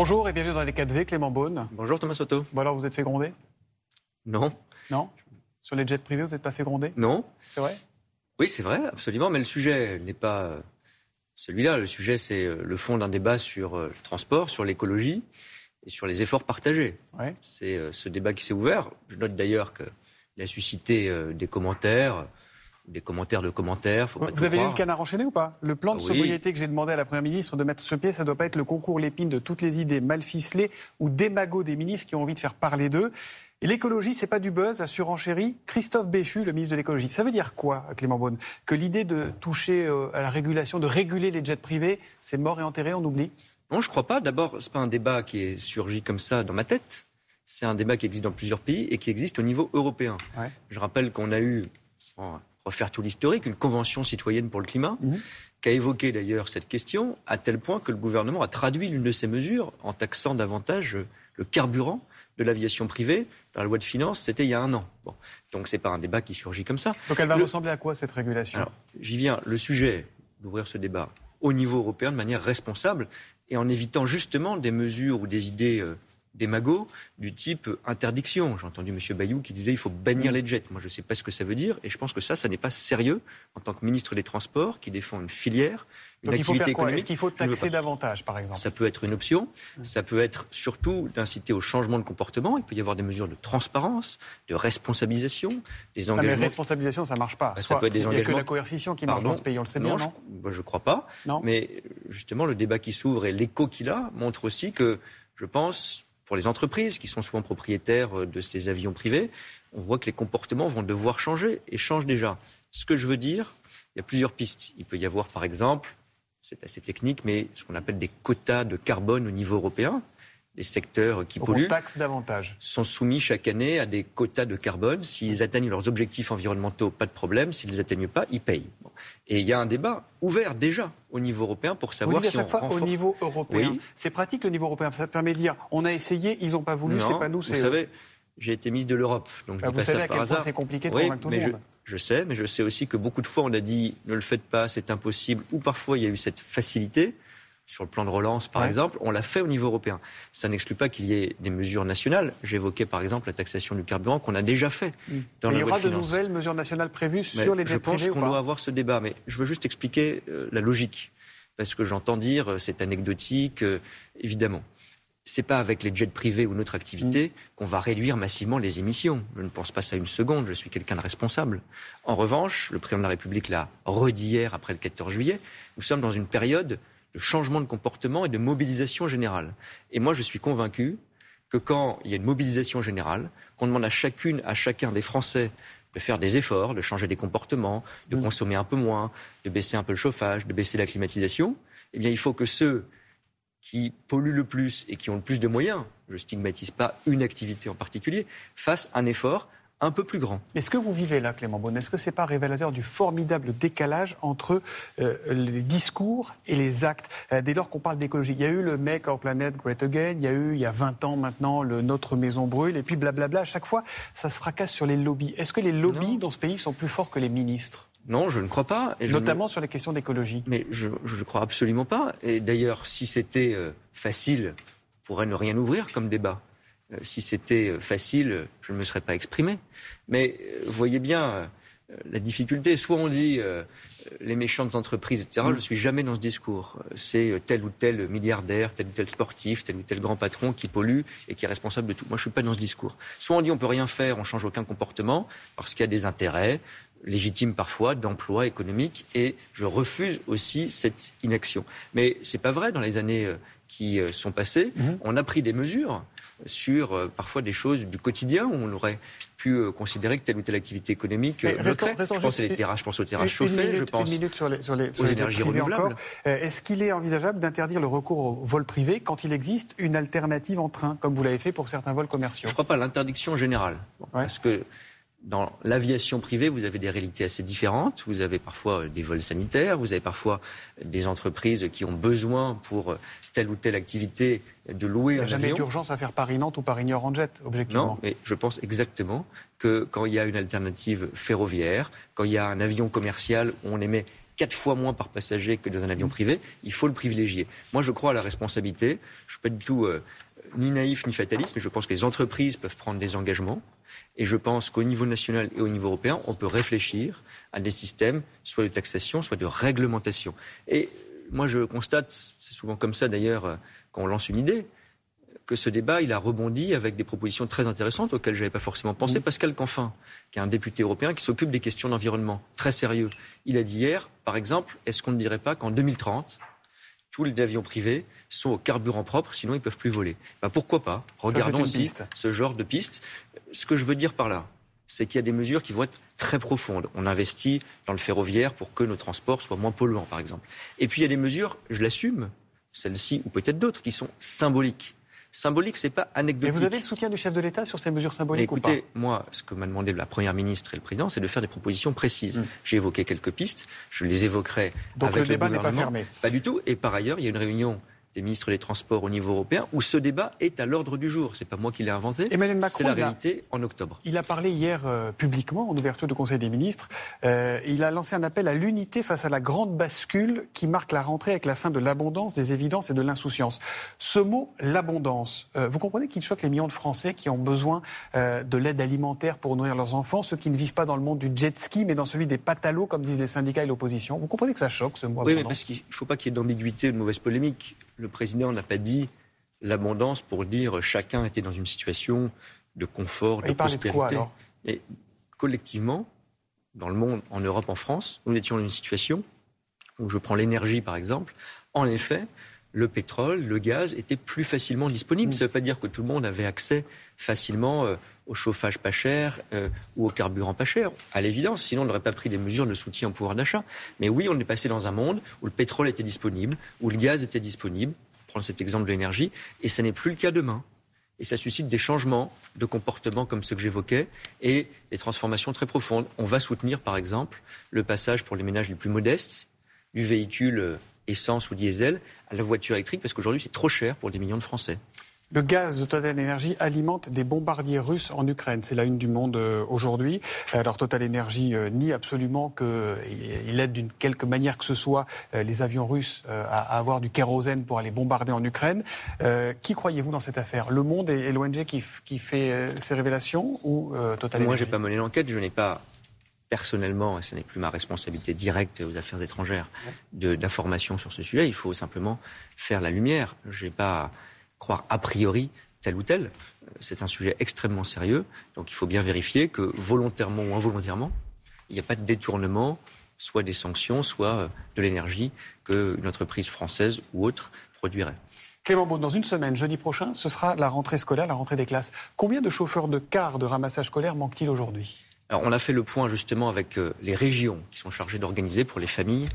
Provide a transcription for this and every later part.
Bonjour et bienvenue dans les 4V, Clément Beaune. Bonjour Thomas Soto. Bon alors vous êtes fait gronder? Non. Non? Sur les jets privés, vous n'êtes pas fait gronder? Non. C'est vrai? Oui, c'est vrai, absolument, mais le sujet n'est pas euh, celui-là. Le sujet, c'est euh, le fond d'un débat sur euh, le transport, sur l'écologie et sur les efforts partagés. Ouais. C'est ce débat qui s'est ouvert. Je note d'ailleurs qu'il a suscité des commentaires des commentaires de commentaires. Faut pas vous avez croire. lu le canard enchaîné ou pas? Le plan de oui. sobriété que j'ai demandé à la Première ministre de mettre sur pied, ça ne doit pas être le concours l'épine de toutes les idées mal ficelées ou démagots des ministres qui ont envie de faire parler d'eux. Et l'écologie, c'est pas du buzz, a surenchéri Christophe Béchu, le ministre de l'écologie. Ça veut dire quoi, Clément Beaune? Que l'idée de toucher euh, à la régulation, de réguler les jets privés, c'est mort et enterré, on oublie? Non, je crois pas. D'abord, c'est pas un débat qui est surgi comme ça dans ma tête. C'est un débat qui existe dans plusieurs pays et qui existe au niveau européen. Ouais. Je rappelle qu'on a eu, sans refaire tout l'historique, une convention citoyenne pour le climat, Mhm. qui a évoqué d'ailleurs cette question, à tel point que le gouvernement a traduit l'une de ces mesures en taxant davantage le carburant de l'aviation privée. Dans la loi de finances, c'était il y a un an. Bon. Donc c'est pas un débat qui surgit comme ça. Donc elle va Le- ressembler à quoi cette régulation? J'y viens. Le sujet d'ouvrir ce débat au niveau européen de manière responsable et en évitant justement des mesures ou des idées euh, démagogues du type interdiction. J'ai entendu M. Bayou qui disait il faut bannir les jets. Moi, je ne sais pas ce que ça veut dire et je pense que ça, ça n'est pas sérieux en tant que ministre des Transports qui défend une filière, une Donc il faut activité faire économique. Est-ce qu'il faut ne taxer davantage, par exemple? Ça peut être une option. Ça peut être surtout d'inciter au changement de comportement. Il peut y avoir des mesures de transparence, de responsabilisation, des Non, mais engagements. responsabilisation, ça marche pas. Bah, ça Soit- peut être des Il n'y a que engagements. la coercition qui marche dans ce pays, on le sait bien, non? je, ne crois pas. Non? Mais justement, le débat qui s'ouvre et l'écho qu'il a montre aussi que, je pense, pour les entreprises qui sont souvent propriétaires euh, de ces avions privés, on voit que les comportements vont devoir changer et changent déjà. Ce que je veux dire, il y a plusieurs pistes. Il peut y avoir, par exemple, c'est assez technique, mais ce qu'on appelle des quotas de carbone au niveau européen. Les secteurs qui on polluent taxe davantage. sont soumis chaque année à des quotas de carbone. S'ils atteignent leurs objectifs environnementaux, pas de problème. S'ils ne les atteignent pas, ils payent. Et il y a un débat ouvert déjà au niveau européen pour Vous savoir dites à si on chaque fois renforce. au niveau européen. Oui. C'est pratique le niveau européen. Ça permet de dire on a essayé, ils n'ont pas voulu, c'est pas nous, Vous eux. savez, j'ai été ministre de l'Europe, donc je Bah, dis vous pas savez ça à par quel hasard. c'est compliqué de Oui, convaincre tout le je, monde. je sais, mais je sais aussi que beaucoup de fois on a dit ne le faites pas, c'est impossible, ou parfois il y a eu cette facilité. Sur le plan de relance, par Ouais. exemple, on l'a fait au niveau européen. Ça n'exclut pas qu'il y ait des mesures nationales. J'évoquais par exemple la taxation du carburant qu'on a déjà fait dans Mais il la y loi aura de nouvelles mesures nationales prévues Mais sur les je pense qu'on doit avoir ce débat, mais je veux juste expliquer euh, la logique. Parce que j'entends dire, euh, c'est anecdotique, euh, évidemment. C'est pas avec les jets privés ou notre activité Mm. qu'on va réduire massivement les émissions. Je ne pense pas ça une seconde, je suis quelqu'un de responsable. En revanche, le président de la République l'a redit hier après le 14 juillet, nous sommes dans une période de changement de comportement et de mobilisation générale. Et moi, je suis convaincu que quand il y a une mobilisation générale, qu'on demande à chacune, à chacun des Français de faire des efforts, de changer des comportements, de Mm. consommer un peu moins, de baisser un peu le chauffage, de baisser la climatisation, eh bien, il faut que ceux qui polluent le plus et qui ont le plus de moyens, je ne stigmatise pas une activité en particulier, fassent un effort un peu plus grand. Est-ce que vous vivez là, Clément Beaune? Est-ce que c'est pas révélateur du formidable décalage entre euh, les discours et les actes? Euh, Dès lors qu'on parle d'écologie, il y a eu le Make Our Planet Great Again, il y a eu il y a 20 ans maintenant le Notre Maison Brûle, et puis blablabla. À chaque fois, ça se fracasse sur les lobbies. Est-ce que les lobbies Non. dans ce pays sont plus forts que les ministres? Non, je ne crois pas. et je ne- Notamment sur les questions d'écologie. Mais je ne crois absolument pas. Et d'ailleurs, si c'était euh, facile, on pourrait ne rien ouvrir comme débat. Euh, si c'était euh, facile, euh, je ne me serais pas exprimé. Mais euh, vous voyez bien euh, la difficulté. Soit on dit euh, les méchantes entreprises, etc. Je ne suis jamais dans ce discours. Euh, C'est euh, tel ou tel milliardaire, tel ou tel sportif, tel ou tel grand patron qui pollue et qui est responsable de tout. Moi, je ne suis pas dans ce discours. Soit on dit on peut rien faire, on change aucun comportement parce qu'il y a des intérêts légitimes parfois d'emploi économique et je refuse aussi cette inaction. Mais c'est pas vrai dans les années euh, qui euh, sont passées, on a pris des mesures sur euh, parfois des choses du quotidien où on aurait pu euh, considérer que telle ou telle activité économique euh, restons- je pense terrasses, je pense aux terrasses chauffées, minute, je pense Une minute sur les, sur les, sur aux les énergies renouvelables. Est-ce qu'il est envisageable d'interdire le recours au vol privé quand il existe une alternative en train, comme vous l'avez fait pour certains vols commerciaux? Je ne crois pas à l'interdiction générale. Bon, Ouais. Parce que dans l'aviation privée, vous avez des réalités assez différentes. Vous avez parfois euh, des vols sanitaires, vous avez parfois des entreprises qui ont besoin pour euh, telle ou telle activité de louer Il n'y a un jamais avion. d'urgence à faire Paris-Nantes ou Paris-Niort en jet, objectivement. Non, mais je pense exactement que quand il y a une alternative ferroviaire, quand il y a un avion commercial on émet quatre fois moins par passager que dans un avion privé, il faut le privilégier. Moi, je crois à la responsabilité. Je ne suis pas du tout euh, ni naïf ni fataliste, mais je pense que les entreprises peuvent prendre des engagements. Et je pense qu'au niveau national et au niveau européen, on peut réfléchir à des systèmes, soit de taxation, soit de réglementation. Et moi, je constate, c'est souvent comme ça d'ailleurs, euh, quand on lance une idée, que ce débat, il a rebondi avec des propositions très intéressantes auxquelles je n'avais pas forcément pensé. Mmh. Pascal Canfin, qui est un député européen qui s'occupe des questions d'environnement, très sérieux, il a dit hier, par exemple, est-ce qu'on ne dirait pas qu'en 2030, tous les avions privés sont au carburant propre, sinon ils ne peuvent plus voler? Ben, Pourquoi pas? Regardons aussi ce genre de piste. Ce que je veux dire par là, c'est qu'il y a des mesures qui vont être très profondes. On investit dans le ferroviaire pour que nos transports soient moins polluants, par exemple. Et puis il y a des mesures, je l'assume, celles-ci ou peut-être d'autres, qui sont symboliques symbolique, c'est pas anecdotique. Mais vous avez le soutien du chef de l'État sur ces mesures symboliques Écoutez, moi, ce que m'a demandé la première ministre et le président, c'est de faire des propositions précises. Mm. J'ai évoqué quelques pistes, je les évoquerai. Donc le débat n'est pas fermé. Pas du tout. Et par ailleurs, il y a une réunion des ministres des Transports au niveau européen, où ce débat est à l'ordre du jour. C'est pas moi qui l'ai inventé. C'est la réalité en octobre. Il a parlé hier euh, publiquement en ouverture du Conseil des ministres. Euh, il a lancé un appel à l'unité face à la grande bascule qui marque la rentrée avec la fin de l'abondance, des évidences et de l'insouciance. Ce mot, l'abondance, euh, vous comprenez qu'il choque les millions de Français qui ont besoin de l'aide alimentaire pour nourrir leurs enfants, ceux qui ne vivent pas dans le monde du jet ski, mais dans celui des patalos, comme disent les syndicats et l'opposition. Vous comprenez que ça choque ce mot Oui, mais parce qu'il ne faut pas qu'il y ait d'ambiguïté, de mauvaise polémique le président n'a pas dit l'abondance pour dire chacun était dans une situation de confort, de prospérité. Et collectivement, dans le monde, en Europe, en France, nous étions dans une situation où je prends l'énergie par exemple. En effet, le pétrole, le gaz étaient plus facilement disponibles. Mm. Ça ne veut pas dire que tout le monde avait accès facilement euh, au chauffage pas cher euh, ou au carburant pas cher, à l'évidence, sinon on n'aurait pas pris des mesures de soutien au pouvoir d'achat. Mais oui, on est passé dans un monde où le pétrole était disponible, où le gaz était disponible, pour prendre cet exemple de l'énergie, et ce n'est plus le cas demain. Et ça suscite des changements de comportement comme ceux que j'évoquais et des transformations très profondes. On va soutenir, par exemple, le passage pour les ménages les plus modestes du véhicule euh, essence ou diesel à la voiture électrique parce qu'aujourd'hui c'est trop cher pour des millions de Français. Le gaz de Total Energy alimente des bombardiers russes en Ukraine. C'est la une du monde euh, aujourd'hui. Alors Total Energy euh, nie absolument qu'il aide d'une quelque manière que ce soit euh, les avions russes à, avoir du kérosène pour aller bombarder en Ukraine. qui croyez-vous dans cette affaire? Le Monde et, l'ONG qui, qui, fait ces révélations ou Total Moi, j'ai pas mené l'enquête. Je n'ai pas personnellement, et ce n'est plus ma responsabilité directe aux affaires étrangères, d'informations sur ce sujet. Il faut simplement faire la lumière. Je n'ai pas croire a priori tel ou tel. C'est un sujet extrêmement sérieux, donc il faut bien vérifier que volontairement ou involontairement, il n'y a pas de détournement, soit des sanctions, soit euh, de l'énergie qu'une entreprise française ou autre produirait. Clément Beaune, dans une semaine, jeudi prochain, ce sera la rentrée scolaire, la rentrée des classes. Combien de chauffeurs de cars de ramassage scolaire manque-t-il aujourd'hui? Alors, on a fait le point justement avec euh, les régions qui sont chargées d'organiser pour les familles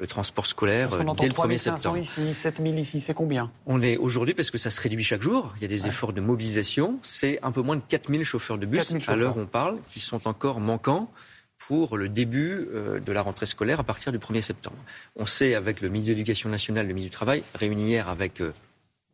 le transport scolaire dès le 1er septembre. ici, 7000 ici, c'est combien? On est aujourd'hui, parce que ça se réduit chaque jour, il y a des efforts de mobilisation, c'est un peu moins de 4000 chauffeurs de bus à l'heure où on parle, qui sont encore manquants pour le début euh, de la rentrée scolaire à partir du 1er septembre. On sait, avec le ministre de l'Éducation nationale, le ministre du Travail, réuni hier avec euh,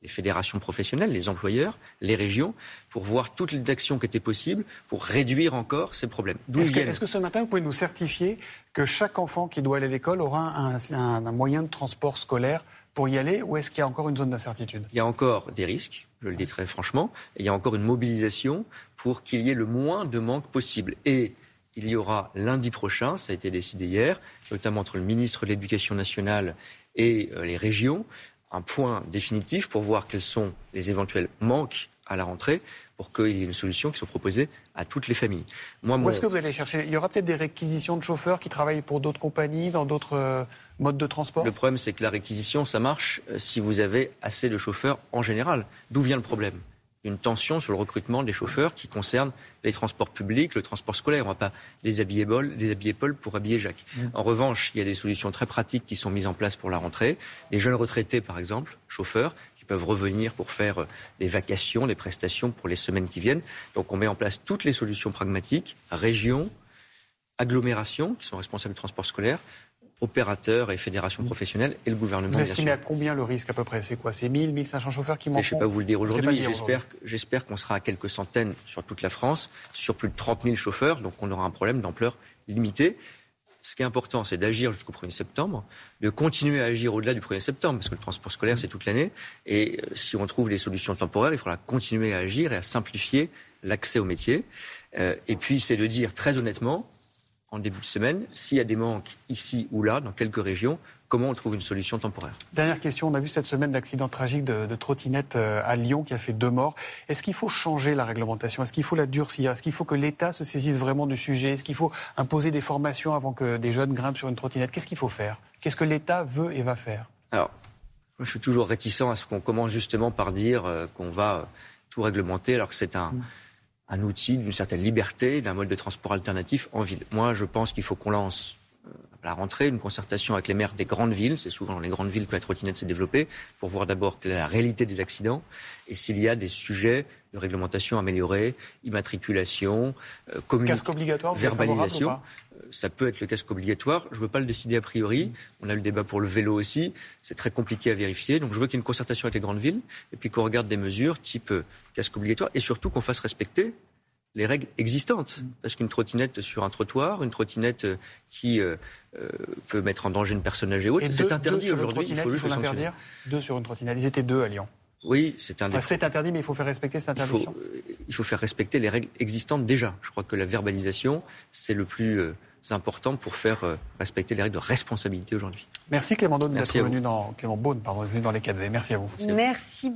les fédérations professionnelles, les employeurs, les régions, pour voir toutes les actions qui étaient possibles pour réduire encore ces problèmes. Est-ce que, ce matin, vous pouvez nous certifier que chaque enfant qui doit aller à l'école aura un, moyen de transport scolaire pour y aller ou est-ce qu'il y a encore une zone d'incertitude? Il y a encore des risques, je le dis très franchement, et il y a encore une mobilisation pour qu'il y ait le moins de manque possible. Et il y aura lundi prochain, ça a été décidé hier, notamment entre le ministre de l'Éducation nationale et euh, les régions, un point définitif pour voir quels sont les éventuels manques à la rentrée pour qu'il y ait une solution qui soit proposée à toutes les familles. Moi, Où est-ce que vous allez chercher? Il y aura peut-être des réquisitions de chauffeurs qui travaillent pour d'autres compagnies, dans d'autres euh, modes de transport? Le problème, c'est que la réquisition, ça marche euh, si vous avez assez de chauffeurs en général. D'où vient le problème? Une tension sur le recrutement des chauffeurs qui concerne les transports publics, le transport scolaire. On ne va pas déshabiller Paul, Paul pour habiller Jacques. Mm. En revanche, il y a des solutions très pratiques qui sont mises en place pour la rentrée. Les jeunes retraités, par exemple, chauffeurs, qui peuvent revenir pour faire euh, des vacations, des prestations pour les semaines qui viennent. Donc on met en place toutes les solutions pragmatiques, régions, agglomérations, qui sont responsables du transport scolaire, opérateurs et fédérations mmh. professionnelles et le gouvernement. Vous estimez à combien le risque à peu près? C'est quoi? C'est 1000, 1500 chauffeurs qui manquent Je ne sais pas vous le dire aujourd'hui. J'espère qu'on sera à quelques centaines sur toute la France, sur plus de 30 000 chauffeurs, donc on aura un problème d'ampleur limitée. ce qui est important, c'est d'agir jusqu'au 1er septembre, de continuer à agir au-delà du 1er septembre, parce que le transport scolaire, c'est toute l'année. Et euh, si on trouve des solutions temporaires, il faudra continuer à agir et à simplifier l'accès au métier. Euh, et puis, c'est de dire très honnêtement, en début de semaine, s'il y a des manques ici ou là, dans quelques régions, comment on trouve une solution temporaire. Dernière question, on a vu cette semaine l'accident tragique de, de, trottinette euh, à Lyon qui a fait deux morts. Est-ce qu'il faut changer la réglementation? Est-ce qu'il faut la durcir? Est-ce qu'il faut que l'État se saisisse vraiment du sujet? Est-ce qu'il faut imposer des formations avant que des jeunes grimpent sur une trottinette? Qu'est-ce qu'il faut faire? Qu'est-ce que l'État veut et va faire? Alors, moi, je suis toujours réticent à ce qu'on commence justement par dire euh, qu'on va euh, tout réglementer alors que c'est un... Mmh un outil d'une certaine liberté, d'un mode de transport alternatif en ville. Moi, je pense qu'il faut qu'on lance à la rentrée une concertation avec les maires des grandes villes. C'est souvent dans les grandes villes que la trottinette s'est développée pour voir d'abord quelle est la réalité des accidents et s'il y a des sujets de réglementation améliorée, immatriculation, euh, casque obligatoire, verbalisation. Euh, ça peut être le casque obligatoire. Je ne veux pas le décider a priori. On a le débat pour le vélo aussi. C'est très compliqué à vérifier. Donc je veux qu'il y ait une concertation avec les grandes villes et puis qu'on regarde des mesures type euh, casque obligatoire et surtout qu'on fasse respecter les règles existantes. Parce qu'une trottinette sur un trottoir, une trottinette euh, qui euh, euh, peut mettre en danger une personne âgée ou autre, c'est interdit aujourd'hui. Il faut juste l'interdire. Deux sur une trottinette. Ils étaient deux à Lyon. Oui, c'est un. Enfin, c'est interdit, mais il faut faire respecter cette interdiction. Il faut, il faut, faire respecter les règles existantes déjà. Je crois que la verbalisation, c'est le plus important pour faire respecter les règles de responsabilité aujourd'hui. Merci Clément Beaune d'être venu dans Clément Beaune, pardon, venu dans les 4V. Merci à vous. Merci.